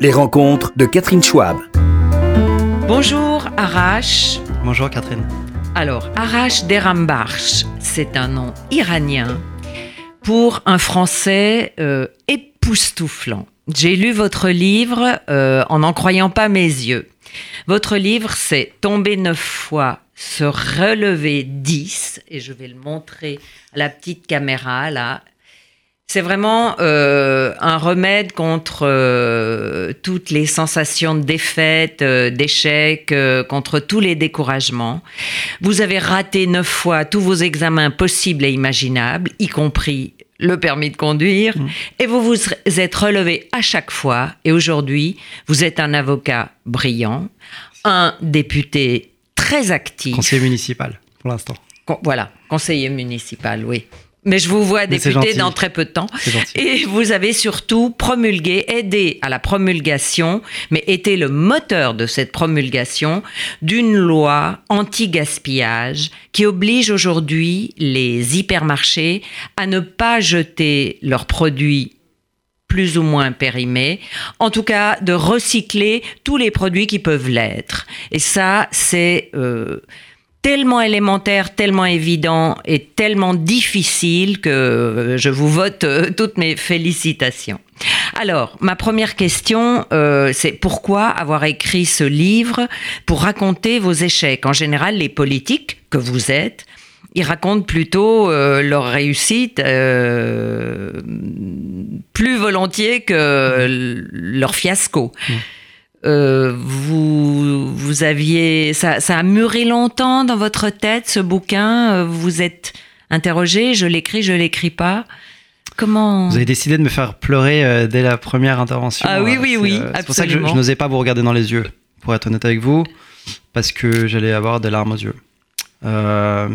Les rencontres de Catherine Schwab. Bonjour Arash. Bonjour Catherine. Alors, Arash Derambarch, c'est un nom iranien pour un français euh, époustouflant. J'ai lu votre livre euh, en n'en croyant pas mes yeux. Votre livre, c'est Tomber neuf fois, se relever dix, et je vais le montrer à la petite caméra là. C'est vraiment euh, un remède contre euh, toutes les sensations de défaite, euh, d'échec, contre tous les découragements. Vous avez raté neuf fois tous vos examens possibles et imaginables, y compris le permis de conduire, Mmh. et vous vous êtes relevé à chaque fois. Et aujourd'hui, vous êtes un avocat brillant, un député très actif. Conseiller municipal pour l'instant. Con- voilà, conseiller municipal, oui. Mais je vous vois député dans très peu de temps. Et vous avez surtout promulgué, aidé à la promulgation, mais été le moteur de cette promulgation d'une loi anti-gaspillage qui oblige aujourd'hui les hypermarchés à ne pas jeter leurs produits plus ou moins périmés, en tout cas de recycler tous les produits qui peuvent l'être. Et ça, c'est euh, tellement élémentaire, tellement évident et tellement difficile que euh, je vous vote euh, toutes mes félicitations. Alors, ma première question, euh, c'est pourquoi avoir écrit ce livre pour raconter vos échecs? En général, les politiques que vous êtes, ils racontent plutôt euh, leur réussite plus volontiers que leur fiasco. Euh, vous, vous aviez, ça, ça a mûri longtemps dans votre tête ce bouquin. euh, Vous êtes interrogé, je l'écris, je l'écris pas. Comment Vous avez décidé de me faire pleurer euh, dès la première intervention. Ah oui, oui, oui, C'est pour ça que je, n'osais pas vous regarder dans les yeux, pour être honnête avec vous, parce que j'allais avoir des larmes aux yeux. Euh,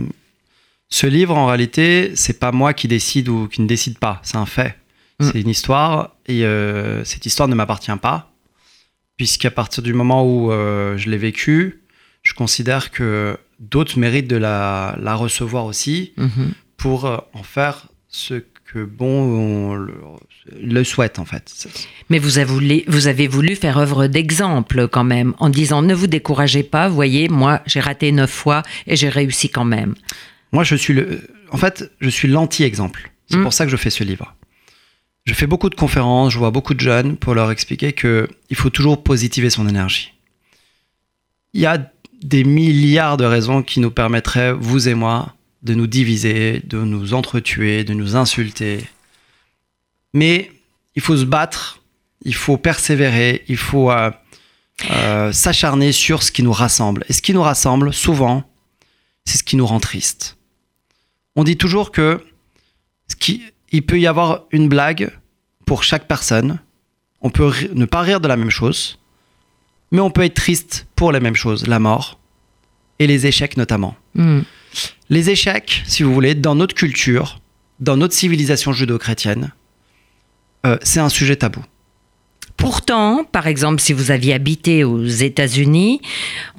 ce livre, en réalité, c'est pas moi qui décide ou qui ne décide pas, c'est un fait. Mm. C'est une histoire, et euh, cette histoire ne m'appartient pas, puisqu'à partir du moment où euh, je l'ai vécu, je considère que d'autres méritent de la, la recevoir aussi, Mhm. pour euh, en faire ce que bon on le, le souhaite en fait. Mais vous avez, voulu, vous avez voulu faire œuvre d'exemple quand même, en disant ne vous découragez pas, voyez, moi j'ai raté neuf fois et j'ai réussi quand même. Moi je suis le, en fait je suis l'anti-exemple. C'est Mm. pour ça que je fais ce livre. Je fais beaucoup de conférences, je vois beaucoup de jeunes pour leur expliquer que il faut toujours positiver son énergie. Il y a des milliards de raisons qui nous permettraient, vous et moi, de nous diviser, de nous entretuer, de nous insulter. Mais il faut se battre, il faut persévérer, il faut euh, euh, s'acharner sur ce qui nous rassemble. Et ce qui nous rassemble, souvent, c'est ce qui nous rend triste. On dit toujours que ce qui, il peut y avoir une blague pour chaque personne. On peut ne pas rire de la même chose, mais on peut être triste pour les mêmes choses, la mort et les échecs notamment. Hmm. Les échecs, si vous voulez, dans notre culture, dans notre civilisation judo-chrétienne, euh, c'est un sujet tabou. Pourtant, par exemple, si vous aviez habité aux États-Unis,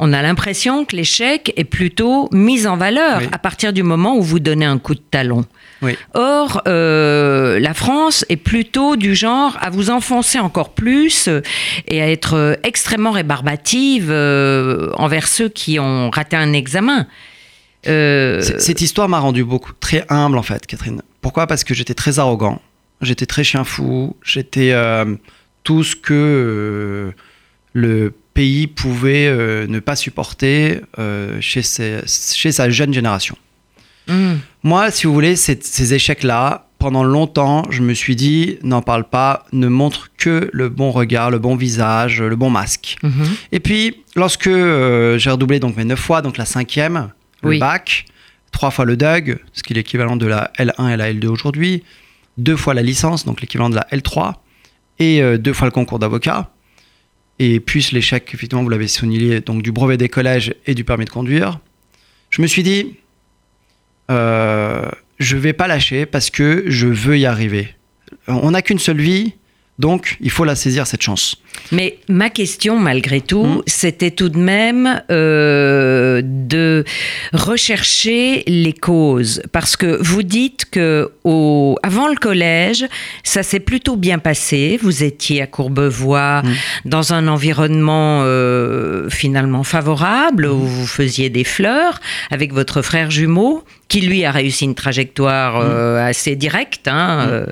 on a l'impression que l'échec est plutôt mis en valeur Oui. à partir du moment où vous donnez un coup de talon. Oui. Or, euh, la France est plutôt du genre à vous enfoncer encore plus et à être extrêmement rébarbative euh, envers ceux qui ont raté un examen. Euh, Cette histoire m'a rendu beaucoup très humble en fait, Catherine. Pourquoi? Parce que j'étais très arrogant, j'étais très chien fou, j'étais tout ce que le pays pouvait ne pas supporter chez, ses- chez sa jeune génération. Hmm. Moi, si vous voulez, ces, ces échecs-là, pendant longtemps, je me suis dit, n'en parle pas, ne montre que le bon regard, le bon visage, le bon masque. Mhm. Et puis, lorsque euh, j'ai redoublé donc mes neuf fois, donc la cinquième, le Oui. bac, trois fois le DUG, ce qui est l'équivalent de la L1 et la L2 aujourd'hui, deux fois la licence, donc l'équivalent de la L3, et euh, deux fois le concours d'avocat, et puis l'échec, effectivement, vous l'avez souligné, donc du brevet des collèges et du permis de conduire, je me suis dit, euh, je vais pas lâcher parce que je veux y arriver. On n'a qu'une seule vie, Donc, il faut la saisir, cette chance. Mais ma question, malgré tout, mmh. c'était tout de même euh, de rechercher les causes. Parce que vous dites que au, avant le collège, ça s'est plutôt bien passé. Vous étiez à Courbevoie, mmh. dans un environnement euh, finalement favorable, où vous faisiez des fleurs avec votre frère jumeau qui lui a réussi une trajectoire mmh. euh, assez directe. Hein, euh.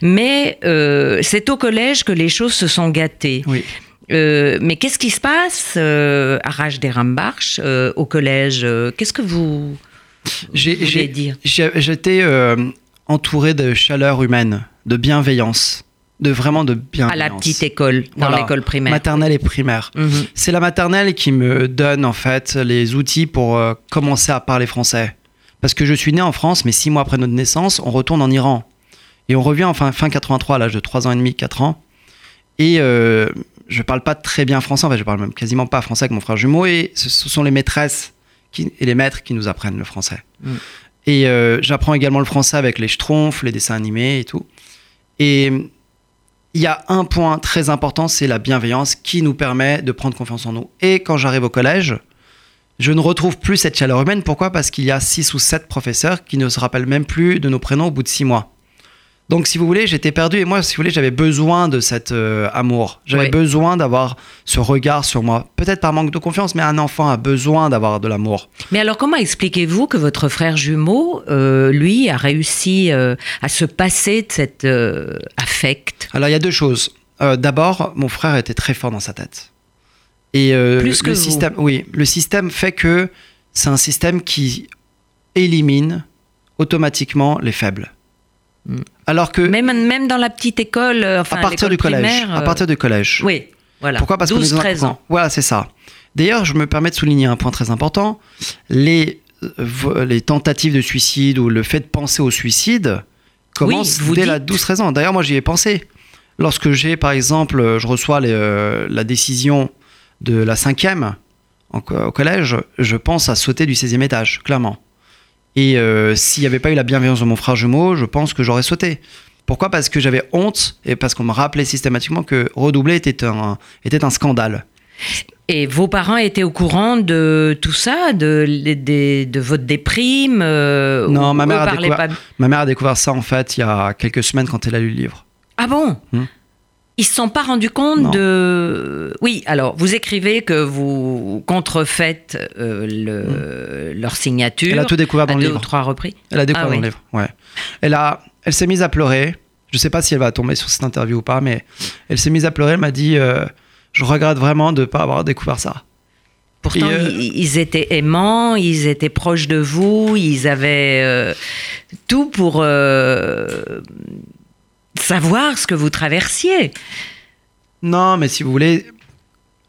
mais euh, c'est au collège que les choses se sont gâtées. Oui. mais qu'est-ce qui se passe à Rage des Rambarches, au collège Qu'est-ce que vous voulez dire? J'étais entouré de chaleur humaine, de bienveillance de vraiment de bienveillance. À la petite école, dans l'école primaire. Maternelle et primaire. Mhm. C'est la maternelle qui me donne en fait les outils pour commencer à parler français. Parce que je suis né en France, mais six mois après notre naissance, on retourne en Iran. Et on revient enfin fin 83, à l'âge de 3 ans et demi, 4 ans. Et euh, je parle pas très bien français, en fait, je parle même quasiment pas français avec mon frère jumeau. Et ce, sont les maîtresses qui, et les maîtres qui nous apprennent le français. Mm. Et euh, j'apprends également le français avec les schtroumpfs, les dessins animés et tout. Et il y a un point très important, c'est la bienveillance qui nous permet de prendre confiance en nous. Et quand j'arrive au collège, je ne retrouve plus cette chaleur humaine. Pourquoi? Parce qu'il y a six ou sept professeurs qui ne se rappellent même plus de nos prénoms au bout de six mois. Donc, si vous voulez, j'étais perdu et moi, si vous voulez, j'avais besoin de cet euh, amour. J'avais besoin d'avoir ce regard sur moi. Peut-être par manque de confiance, mais un enfant a besoin d'avoir de l'amour. Mais alors, comment expliquez-vous que votre frère jumeau, euh, lui, a réussi euh, à se passer de cet affect? Alors, il y a deux choses. D'abord, mon frère était très fort dans sa tête. Et euh, Plus que le système, oui, le système fait que c'est un système qui élimine automatiquement les faibles. Hmm. Alors que même même dans la petite école, euh, enfin, à partir du collège, à partir du collège. Euh, oui, voilà. Pourquoi? Parce 12, 13 ans. Voilà, c'est ça. D'ailleurs, je me permets de souligner un point très important les les tentatives de suicide ou le fait de penser au suicide commence dès la 12-13 ans. D'ailleurs, moi, j'y ai pensé. Lorsque j'ai, par exemple, je reçois les, la décision de la cinquième au collège, je pense à sauter du 16e étage, clairement. Et euh, s'il n'y avait pas eu la bienveillance de mon frère jumeau, je pense que j'aurais sauté. Pourquoi? Parce que j'avais honte et parce qu'on me rappelait systématiquement que redoubler était un, était un scandale. Et vos parents étaient au courant de tout ça, de, de, de votre déprime euh, Non, ma mère, a découvert, ma mère a découvert ça en fait il y a quelques semaines quand elle a lu le livre. Ah bon? Hmm ils se sont pas rendus compte de. Oui, alors vous écrivez que vous contrefaites euh, le... leur signature. Elle a tout découvert dans le livre. Ou trois reprises. Elle a découvert ah dans le livre. Ouais. Elle a, elle s'est mise à pleurer. Je sais pas si elle va tomber sur cette interview ou pas, mais elle s'est mise à pleurer. Elle m'a dit, euh, je regrette vraiment de ne pas avoir découvert ça. Pourtant, euh, ils, étaient aimants, ils étaient proches de vous, ils avaient tout pour savoir ce que vous traversiez. Non, mais si vous voulez,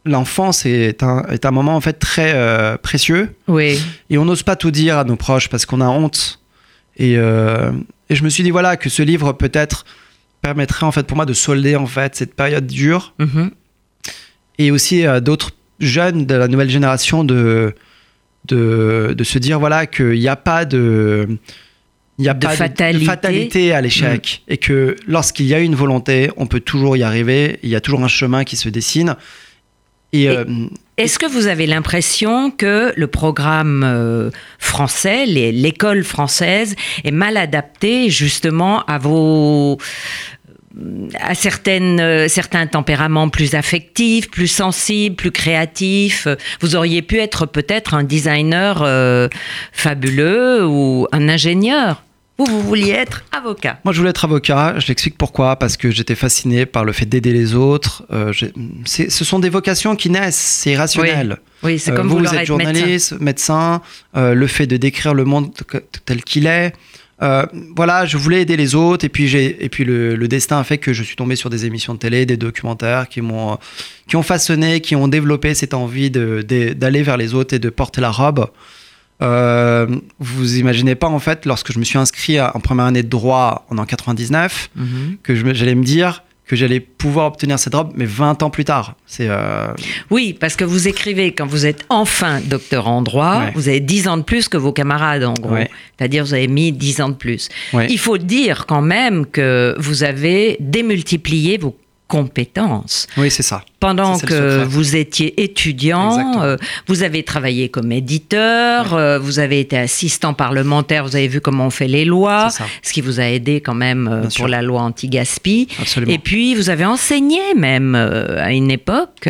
l'enfance est un, est un moment en fait très euh, précieux. Oui. Et on n'ose pas tout dire à nos proches parce qu'on a honte. Et, euh, et, je me suis dit voilà que ce livre peut-être permettrait en fait pour moi de solder en fait cette période dure. Mm-hmm. Et aussi à d'autres jeunes de la nouvelle génération de, de, de se dire voilà qu'il n'y a pas de il n'y a pas fatalité. de fatalité à l'échec mm. et que lorsqu'il y a une volonté, on peut toujours y arriver. Il y a toujours un chemin qui se dessine. Et, euh, est-ce que vous avez l'impression que le programme euh, français, l'école française, est mal adapté justement à vos à certaines, euh, certains tempéraments plus affectifs, plus sensibles, plus créatifs? Vous auriez pu être peut-être un designer fabuleux ou un ingénieur. Vous, vous vouliez être avocat Moi, je voulais être avocat. Je l'explique pourquoi. Parce que j'étais fasciné par le fait d'aider les autres. Euh, ce sont des vocations qui naissent. C'est irrationnel. Oui, c'est euh, comme vous, vous, êtes journaliste, médecin. Euh, le fait de décrire le monde tel qu'il est. voilà, je voulais aider les autres. Et puis, et puis le, le, destin a fait que je suis tombé sur des émissions de télé, des documentaires qui m'ont qui ont façonné, qui ont développé cette envie d'aller vers les autres et de porter la robe. Euh, vous imaginez pas en fait, lorsque je me suis inscrit en première année de droit en 99, mhm. que j'allais me dire que j'allais pouvoir obtenir cette robe, mais 20 ans plus tard. C'est euh, Oui, parce que vous écrivez quand vous êtes enfin docteur en droit, vous avez 10 ans de plus que vos camarades en gros. C'est-à-dire vous avez mis 10 ans de plus. Il faut dire quand même que vous avez démultiplié vos compétences. Oui, c'est ça. Pendant Ça, que vous étiez étudiant, euh, vous avez travaillé comme éditeur, euh, vous avez été assistant parlementaire, vous avez vu comment on fait les lois, ce qui vous a aidé quand même euh, pour sûr. la loi anti-gaspi. Absolument. Et puis, vous avez enseigné même à une époque.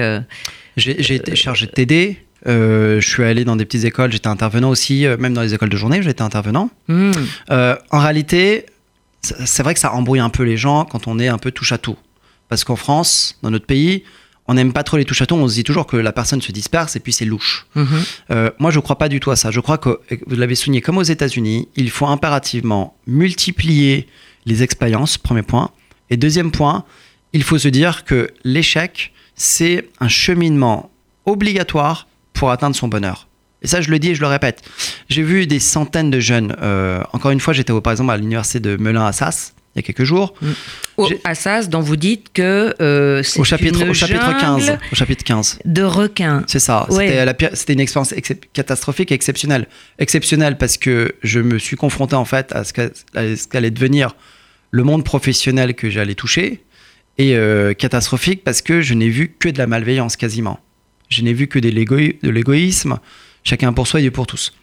J'ai été chargé de TD. euh, je suis allé dans des petites écoles, j'étais intervenant aussi, euh, même dans les écoles de journée, j'étais intervenant. hmm, Euh, en réalité, c'est c'est vrai que ça embrouille un peu les gens quand on est un peu touche à tout. Parce qu'en France, dans notre pays, on n'aime pas trop les touche à on se dit toujours que la personne se disperse et puis c'est louche. mhm. Euh, moi, je ne crois pas du tout à ça. Je crois que, vous l'avez souligné, comme aux États-Unis, il faut impérativement multiplier les expériences, premier point. Et deuxième point, il faut se dire que l'échec, c'est un cheminement obligatoire pour atteindre son bonheur. Et ça, je le dis et je le répète. J'ai vu des centaines de jeunes. euh, encore une fois, j'étais par exemple à l'université de Melun-Assas il y a quelques jours. Au J'ai- Assas, dont vous dites que euh, c'est Au chapitre, une au chapitre jungle 15. Au chapitre 15. de requins. C'est ça. Ouais. C'était la pire- C'était une expérience excep- catastrophique et exceptionnelle. Exceptionnelle parce que je me suis confronté en fait à ce qu'a- à ce qu'allait devenir le monde professionnel que j'allais toucher. Et euh, catastrophique parce que je n'ai vu que de la malveillance quasiment. Je n'ai vu que de l'égoï- de l'égoïsme, chacun pour soi et Dieu pour tous.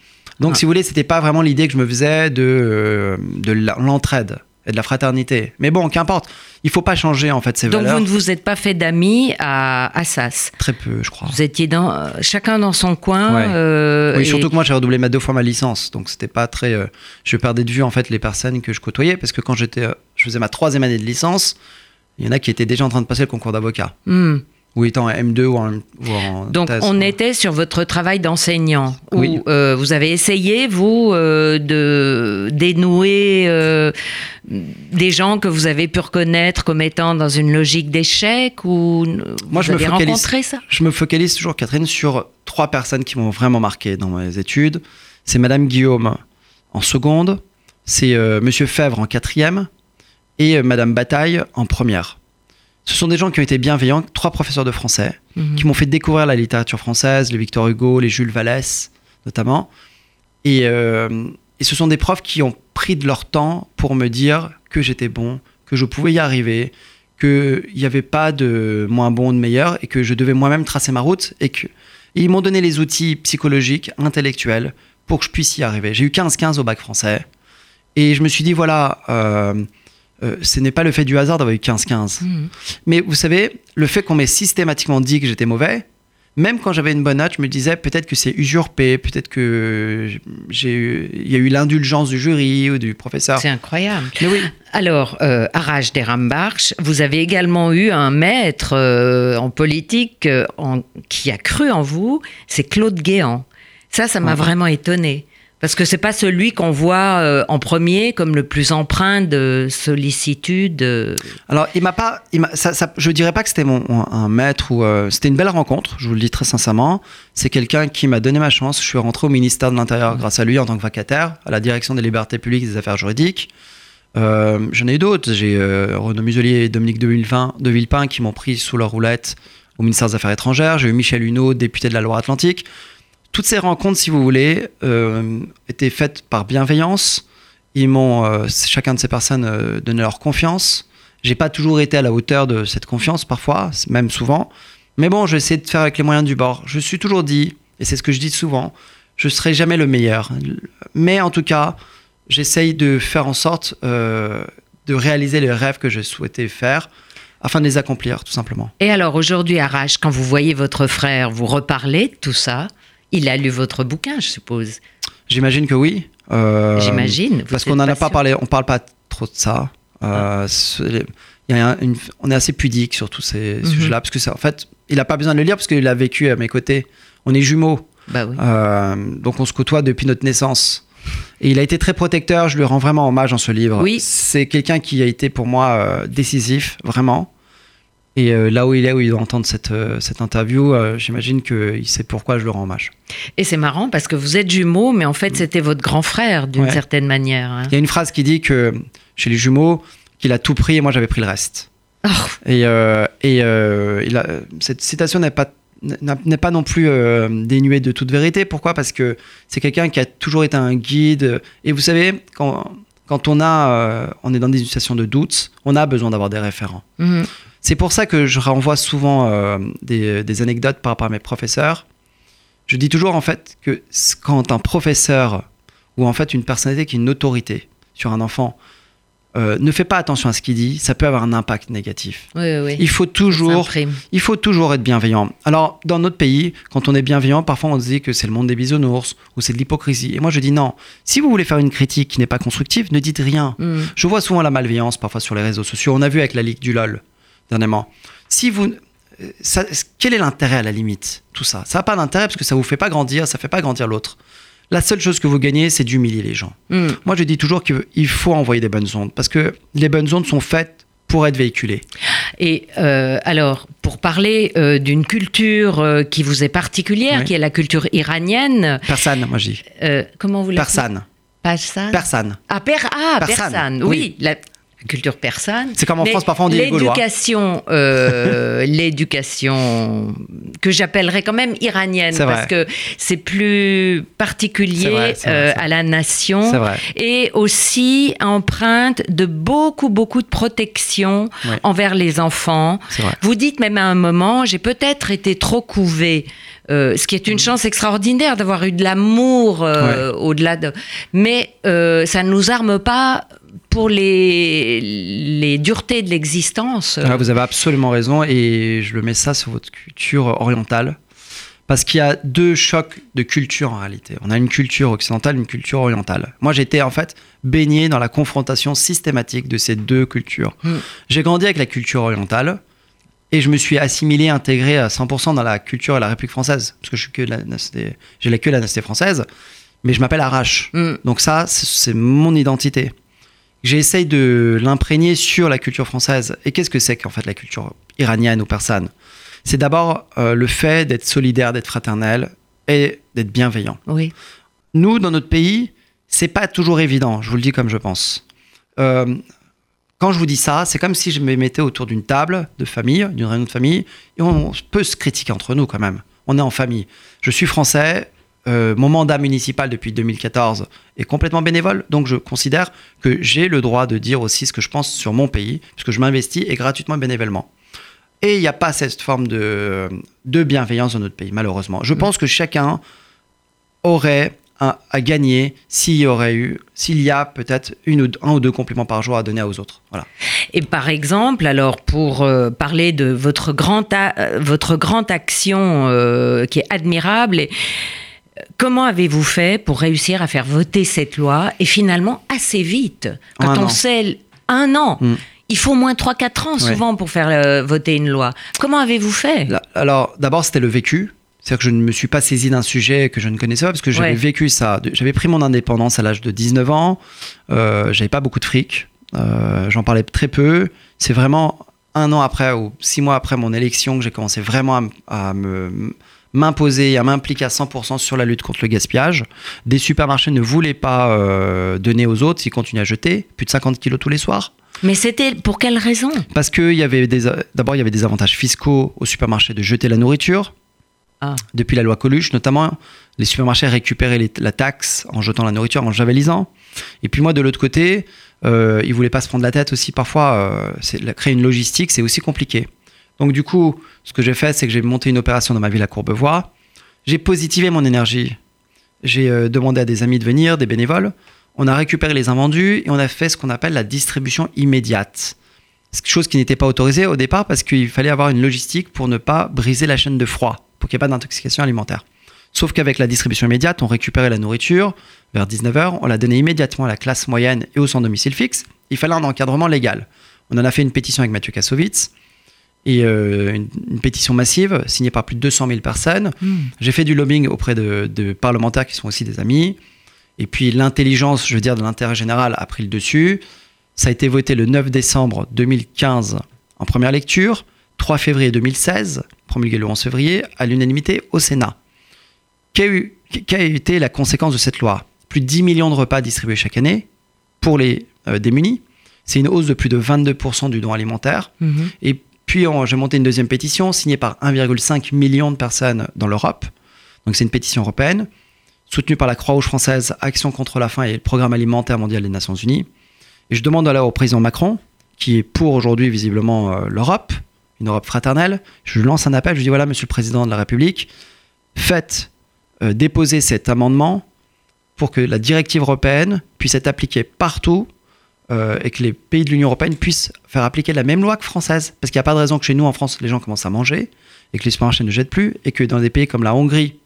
Donc Ah. si vous voulez, c'était pas vraiment l'idée que je me faisais de, euh, de l'entraide et de la fraternité. Mais bon, qu'importe. Il faut pas changer en fait ces Donc valeurs. vous ne vous êtes pas fait d'amis à Assas. Très peu, je crois. Vous étiez dans, euh, chacun dans son coin. Ouais. euh, Oui, et- surtout que moi j'ai redoublé ma deux fois ma licence, donc c'était pas très. euh, je perdais de vue en fait les personnes que je côtoyais parce que quand j'étais, euh, je faisais ma troisième année de licence, il y en a qui étaient déjà en train de passer le concours d'avocat, Hmm. ou étant en M2 ou en, ou en Donc thèse. on était sur votre travail d'enseignant où Oui. vous avez essayé vous de dénouer des gens que vous avez pu reconnaître comme étant dans une logique d'échec ou Moi, vous je me avez focalise- rencontré ça? Je me focalise toujours, Catherine, sur trois personnes qui m'ont vraiment marqué dans mes études. C'est Madame Guillaume en seconde, c'est euh, Monsieur Fèvre en quatrième et euh, Madame Bataille en première. Ce sont des gens qui ont été bienveillants, trois professeurs de français, Mhm. qui m'ont fait découvrir la littérature française, les Victor Hugo, les Jules Vallès, notamment. Et, euh, et ce sont des profs qui ont pris de leur temps pour me dire que j'étais bon, que je pouvais y arriver, qu'il n'y avait pas de moins bon ou de meilleur, et que je devais moi-même tracer ma route, et que et ils m'ont donné les outils psychologiques, intellectuels, pour que je puisse y arriver. J'ai eu 15-15 au bac français, et je me suis dit, voilà, euh, euh, ce n'est pas le fait du hasard d'avoir eu 15-15. Mhm. Mais vous savez, le fait qu'on m'ait systématiquement dit que j'étais mauvais, même quand j'avais une bonne note, je me disais peut-être que c'est usurpé, peut-être que j'ai il y a eu l'indulgence du jury ou du professeur. C'est incroyable. Mais oui, Alors, euh, des Rambarch, vous avez également eu un maître euh, en politique euh, en- qui a cru en vous, c'est Claude Guéant. Ça, ça m'a Ouais. vraiment étonné. Parce que c'est pas celui qu'on voit euh, en premier comme le plus empreint de sollicitude. euh. alors il m'a pas, je dirais pas que c'était mon un maître ou euh, c'était une belle rencontre. Je vous le dis très sincèrement. C'est quelqu'un qui m'a donné ma chance. Je suis rentré au ministère de l'Intérieur grâce à lui en tant que vacataire à la direction des libertés publiques et des affaires juridiques. J'en ai eu d'autres. J'ai Renaud Muselier et Dominique de, Villepin, de Villepin qui m'ont pris sous leur roulette au ministère des Affaires étrangères. J'ai eu Michel Huneau, député de la Loire-Atlantique. Toutes ces rencontres, si vous voulez, euh, étaient faites par bienveillance. Ils m'ont, euh, chacun de ces personnes, euh, donné leur confiance. J'ai pas toujours été à la hauteur de cette confiance, parfois, même souvent. Mais bon, je vais essayer de faire avec les moyens du bord. Je suis toujours dit, et c'est ce que je dis souvent, je serai jamais le meilleur. Mais en tout cas, j'essaye de faire en sorte euh, de réaliser les rêves que je souhaitais faire afin de les accomplir, tout simplement. Et alors aujourd'hui, Arrache, quand vous voyez votre frère vous reparler de tout ça, il a lu votre bouquin, je suppose. J'imagine que oui. Euh, J'imagine. Parce qu'on n'en a pas parlé, on parle pas trop de ça. Euh, c'est- il y a un- une- on est assez pudique sur tous ces Mhm. sujets-là, parce que c'est en fait, il n'a pas besoin de le lire parce qu'il a vécu à mes côtés. On est jumeaux, Bah oui. euh, donc on se côtoie depuis notre naissance. Et il a été très protecteur, je lui rends vraiment hommage dans ce livre. Oui. C'est quelqu'un qui a été pour moi décisif, vraiment. Et euh, là où il est, où il doit entendre cette, euh, cette interview, euh, j'imagine qu'il sait pourquoi je le rends hommage. Et c'est marrant parce que vous êtes jumeaux, mais en fait, c'était votre grand frère d'une Ouais. certaine manière. hein. Il y a une phrase qui dit que chez les jumeaux, qu'il a tout pris et moi j'avais pris le reste. Oh, Et, euh, et il a- cette citation n'est pas n'est pas non plus dénuée de toute vérité. Pourquoi? Parce que c'est quelqu'un qui a toujours été un guide. Et vous savez, quand, quand on, a, on est dans des situations de doute, on a besoin d'avoir des référents. mhm. C'est pour ça que je renvoie souvent euh, des, des anecdotes par rapport à mes professeurs. Je dis toujours en fait que quand un professeur ou en fait une personnalité qui est une autorité sur un enfant euh, ne fait pas attention à ce qu'il dit, ça peut avoir un impact négatif. Oui, oui, oui. Il faut toujours il faut toujours être bienveillant. Alors, dans notre pays, quand on est bienveillant, parfois on se dit que c'est le monde des bisounours ou c'est de l'hypocrisie. Et moi, je dis non. Si vous voulez faire une critique qui n'est pas constructive, ne dites rien. Mm. Je vois souvent la malveillance parfois sur les réseaux sociaux. On a vu avec la Ligue du LOL dernièrement. Si vous, ça- quel est l'intérêt à la limite Tout ça, ça n'a pas d'intérêt parce que ça vous fait pas grandir, ça fait pas grandir l'autre. La seule chose que vous gagnez, c'est d'humilier les gens. Mm. Moi, je dis toujours qu'il faut envoyer des bonnes ondes parce que les bonnes ondes sont faites pour être véhiculées. Et euh, alors, pour parler euh, d'une culture euh, qui vous est particulière, Oui. qui est la culture iranienne, Persane, moi je dis. comment vous l'appelez? Persane. Persane. Persane. Ah, per- ah, Persane, persane, oui. La culture persane. C'est comme en Mais France, parfois on dit. L'éducation, euh, l'éducation que j'appellerais quand même iranienne, parce que c'est plus particulier vrai, vrai, euh, à la nation. Et aussi empreinte de beaucoup, beaucoup de protection Ouais. envers les enfants. Vous dites même à un moment, j'ai peut-être été trop couvée. euh, ce qui est une chance extraordinaire d'avoir eu de l'amour au-delà de. Mais ça ne nous arme pas pour les, les duretés de l'existence. Ah, vous avez absolument raison et je le mets ça sur votre culture orientale. Parce qu'il y a deux chocs de culture en réalité. On a une culture occidentale, une culture orientale. Moi, j'étais en fait baigné dans la confrontation systématique de ces deux cultures. Hmm. J'ai grandi avec la culture orientale et je me suis assimilé, intégré à 100% dans la culture et la République française. Parce que je suis que la nationalité- j'ai la que la nationalité française, mais je m'appelle Arrache. Mm. Donc ça, c'est mon identité. J'essaye de l'imprégner sur la culture française. Et qu'est-ce que c'est qu'en fait la culture iranienne ou persane? C'est d'abord euh, le fait d'être solidaire, d'être fraternel et d'être bienveillant. Oui. Nous, dans notre pays, c'est pas toujours évident. Je vous le dis comme je pense. Euh, quand je vous dis ça, c'est comme si je me mettais autour d'une table de famille, d'une réunion de famille, et on peut se critiquer entre nous quand même. On est en famille. Je suis français. Euh, mon mandat municipal depuis 2014 est complètement bénévole, donc je considère que j'ai le droit de dire aussi ce que je pense sur mon pays, puisque je m'investis et gratuitement et bénévolement. Et il n'y a pas cette forme de, de bienveillance dans notre pays, malheureusement. Je pense que chacun aurait un- à gagner s'il y aurait eu, s'il y a peut-être une un ou deux compléments par jour à donner aux autres. Voilà. Et par exemple, alors pour euh, parler de votre grand a- euh, votre grande action euh, qui est admirable, et, comment avez-vous fait pour réussir à faire voter cette loi et finalement assez vite quand un on an. sait un an. Mm. Il faut au moins 3-4 ans Ouais. souvent pour faire euh, voter une loi. Comment avez-vous fait? Là, Alors, d'abord, c'était le vécu. C'est-à-dire que je ne me suis pas saisi d'un sujet que je ne connaissais pas parce que j'avais Ouais. vécu ça. J'avais pris mon indépendance à l'âge de 19 ans. Euh, j'avais pas beaucoup de fric. Euh, J'en parlais très peu. C'est vraiment un an après ou six mois après mon élection que j'ai commencé vraiment à me m'imposer et à m'impliquer à 100% sur la lutte contre le gaspillage. Des supermarchés ne voulaient pas euh, donner aux autres, ils continuaient à jeter plus de 50 kilos tous les soirs. Mais c'était pour quelle raison? Parce que y avait des, d'abord il y avait des avantages fiscaux au supermarché de jeter la nourriture. Ah. Depuis la loi Coluche, notamment, les supermarchés récupéraient les- la taxe en jetant la nourriture, en javelisant. Et puis moi, de l'autre côté, euh, ils voulaient pas se prendre la tête aussi. Parfois, euh, c'est, créer une logistique, c'est aussi compliqué. Donc du coup, ce que j'ai fait, c'est que j'ai monté une opération dans ma ville à Courbevoie. J'ai positivé mon énergie. J'ai euh, demandé à des amis de venir, des bénévoles. On a récupéré les invendus et on a fait ce qu'on appelle la distribution immédiate. C'est chose qui n'était pas autorisé au départ parce qu'il fallait avoir une logistique pour ne pas briser la chaîne de froid, pour qu'il n'y ait pas d'intoxication alimentaire. Sauf qu'avec la distribution immédiate, on récupérait la nourriture vers 19h, on la donnait immédiatement à la classe moyenne et au sans domicile fixe. Il fallait un encadrement légal. On en a fait une pétition avec Mathieu Kassovitz et euh, une, une pétition massive signée par plus de 200 000 personnes. J'ai fait du lobbying auprès de, de parlementaires qui sont aussi des amis. Et puis l'intelligence, je veux dire, de l'intérêt général a pris le dessus. Ça a été voté le 9 décembre 2015 en première lecture, 3 février 2016, promulgué le 11 février, à l'unanimité au Sénat. Qu'a eu- qu'a été la conséquence de cette loi? Plus de 10 millions de repas distribués chaque année pour les euh, démunis. C'est une hausse de plus de 22% du don alimentaire. Mhm. Et puis, j'ai monté une deuxième pétition signée par 1,5 million de personnes dans l'Europe. Donc, c'est une pétition européenne, soutenue par la Croix-Rouge française, Action contre la faim et le Programme alimentaire mondial des Nations Unies. Et je demande alors au président Macron, qui est pour aujourd'hui visiblement euh, l'Europe, une Europe fraternelle, je lance un appel, je dis voilà, Monsieur le Président de la République, faites euh, déposer cet amendement pour que la directive européenne puisse être appliquée partout euh, et que les pays de l'Union européenne puissent faire appliquer la même loi que française. Parce qu'il n'y a pas de raison que chez nous, en France, les gens commencent à manger et que les supermarchés ne jettent plus et que dans des pays comme la Hongrie,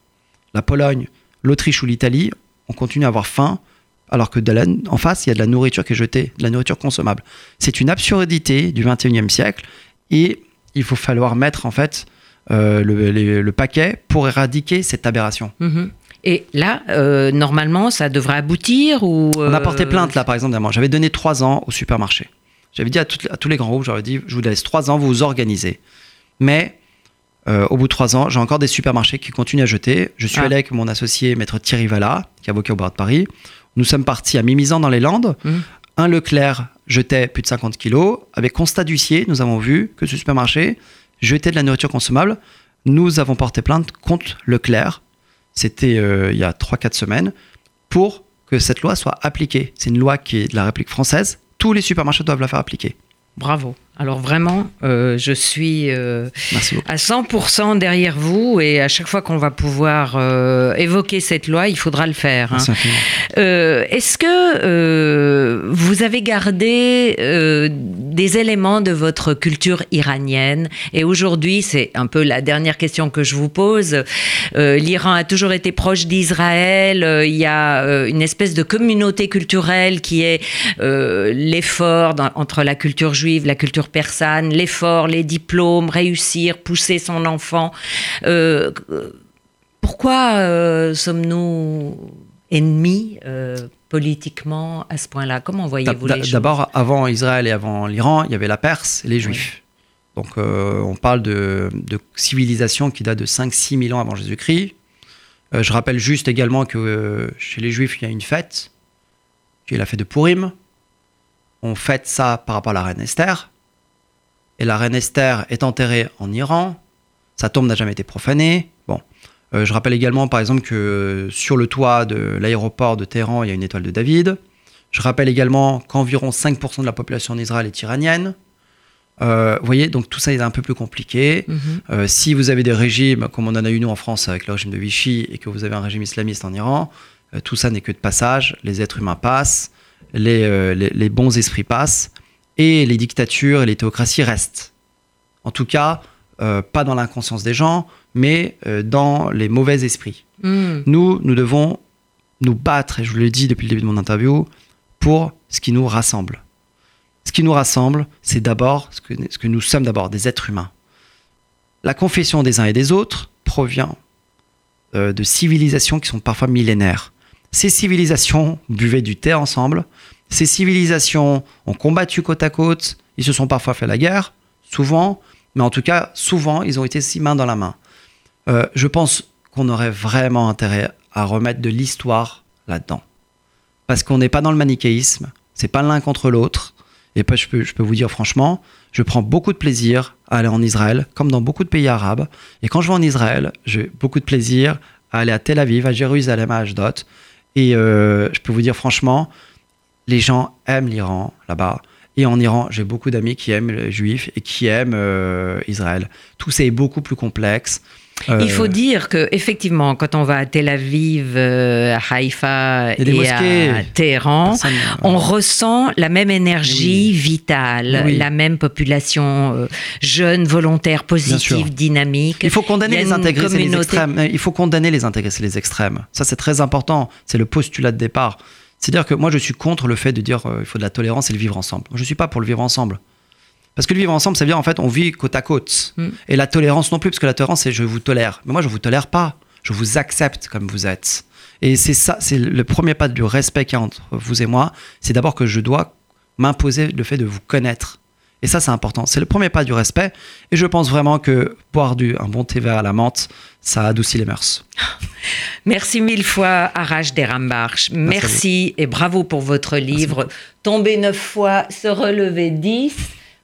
la Pologne, l'Autriche ou l'Italie, on continue à avoir faim alors que de la- en face, il y a de la nourriture qui est jetée, de la nourriture consommable. C'est une absurdité du 21e siècle et il faut falloir mettre en fait euh, le, paquet pour éradiquer cette aberration. Mhm. Et là, euh, normalement, ça devrait aboutir ou On a euh, porté plainte là, par exemple, mois. J'avais donné trois ans au supermarché. J'avais dit à, tous les grands groupes, j'aurais dit, je vous laisse trois ans, vous vous organisez. Mais euh, au bout de trois ans, j'ai encore des supermarchés qui continuent à jeter. Je suis Ah. allé avec mon associé, maître Thierry Valla, qui est avocat au barreau de Paris. Nous sommes partis à Mimizan dans les Landes. Mhm. Un Leclerc jetait plus de 50 kilos. Avec constat d'huissier, nous avons vu que ce supermarché jetait de la nourriture consommable. Nous avons porté plainte contre Leclerc. C'était euh, il y a 3-4 semaines pour que cette loi soit appliquée. C'est une loi qui est de la République française. Tous les supermarchés doivent la faire appliquer. Bravo. Alors vraiment, euh, je suis euh, à 100% derrière vous et à chaque fois qu'on va pouvoir euh, évoquer cette loi, il faudra le faire. hein. Est-ce que vous avez gardé des éléments de votre culture iranienne? Et aujourd'hui, c'est un peu la dernière question que je vous pose. L'Iran a toujours été proche d'Israël. Il y a une espèce de communauté culturelle qui est l'effort entre la culture juive, la culture persane, l'effort, les diplômes, réussir, pousser son enfant. Euh, pourquoi euh, sommes-nous ennemis euh, politiquement à ce point-là? Comment voyez-vous les choses? D'abord, avant Israël et avant l'Iran, il y avait la Perse et les Juifs. Donc, euh, on parle de, de civilisation qui date de 5-6 000 ans avant Jésus-Christ. Euh, je rappelle juste également que euh, chez les Juifs, il y a une fête, qui est la fête de Purim. On fête ça par rapport à la reine Esther. Et la reine Esther est enterrée en Iran. Sa tombe n'a jamais été profanée. Bon. Euh, je rappelle également, par exemple, que euh, sur le toit de l'aéroport de Téhéran, il y a une étoile de David. Je rappelle également qu'environ 5% de la population d'Israël est iranienne. Euh, vous voyez, donc tout ça est un peu plus compliqué. Mhm. Euh, si vous avez des régimes, comme on en a eu nous en France avec le régime de Vichy, et que vous avez un régime islamiste en Iran, euh, tout ça n'est que de passage. Les êtres humains passent, les, les, les bons esprits passent, et les dictatures et les théocraties restent. En tout cas, euh, pas dans l'inconscience des gens, mais euh, dans les mauvais esprits. Mm. Nous, nous devons nous battre, et je vous le dis depuis le début de mon interview, pour ce qui nous rassemble. Ce qui nous rassemble, c'est d'abord ce que, ce que nous sommes d'abord, des êtres humains. La confession des uns et des autres provient euh, de civilisations qui sont parfois millénaires. Ces civilisations buvaient du thé ensemble, ces civilisations ont combattu côte à côte, ils se sont parfois fait la guerre, souvent, mais en tout cas, souvent, ils ont été si main dans la main. Euh, je pense qu'on aurait vraiment intérêt à remettre de l'histoire là-dedans. Parce qu'on n'est pas dans le manichéisme, c'est pas l'un contre l'autre. Et puis, je peux, je peux vous dire franchement, je prends beaucoup de plaisir à aller en Israël, comme dans beaucoup de pays arabes. Et quand je vais en Israël, j'ai beaucoup de plaisir à aller à Tel Aviv, à Jérusalem, à Ashdod. Et euh, je peux vous dire franchement, les gens aiment l'Iran là-bas. Et en Iran, j'ai beaucoup d'amis qui aiment les juifs et qui aiment euh, Israël. Tout ça est beaucoup plus complexe. Euh, Il faut dire que effectivement, quand on va à Tel Aviv, euh, à Haïfa et à Téhéran, personne- on ressent la même énergie vitale, Oui. la même population euh, jeune, volontaire, positive, dynamique. Il faut condamner Il les intégristes et les communauté- extrêmes. Il faut condamner les intégristes et les extrêmes. Ça, c'est très important. C'est le postulat de départ. C'est-à-dire que moi, je suis contre le fait de dire euh, il faut de la tolérance et le vivre ensemble. Moi, je suis pas pour le vivre ensemble. Parce que le vivre ensemble, ça veut dire en fait, on vit côte à côte. Mm. Et la tolérance non plus, parce que la tolérance, c'est je vous tolère. Mais moi, je vous tolère pas. Je vous accepte comme vous êtes. Et c'est ça, c'est le premier pas du respect qu'il y a entre vous et moi. C'est d'abord que je dois m'imposer le fait de vous connaître. Et ça, c'est important. C'est le premier pas du respect. Et je pense vraiment que boire du, un bon thé vert à la menthe, ça adoucit les mœurs. Merci mille fois, Arash Derambarch. à Merci et bravo pour votre livre. Tomber neuf fois, se relever dix.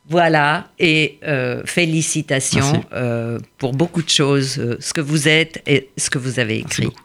Voilà, et euh, félicitations Merci. euh, pour beaucoup de choses, euh, ce que vous êtes et ce que vous avez Merci écrit.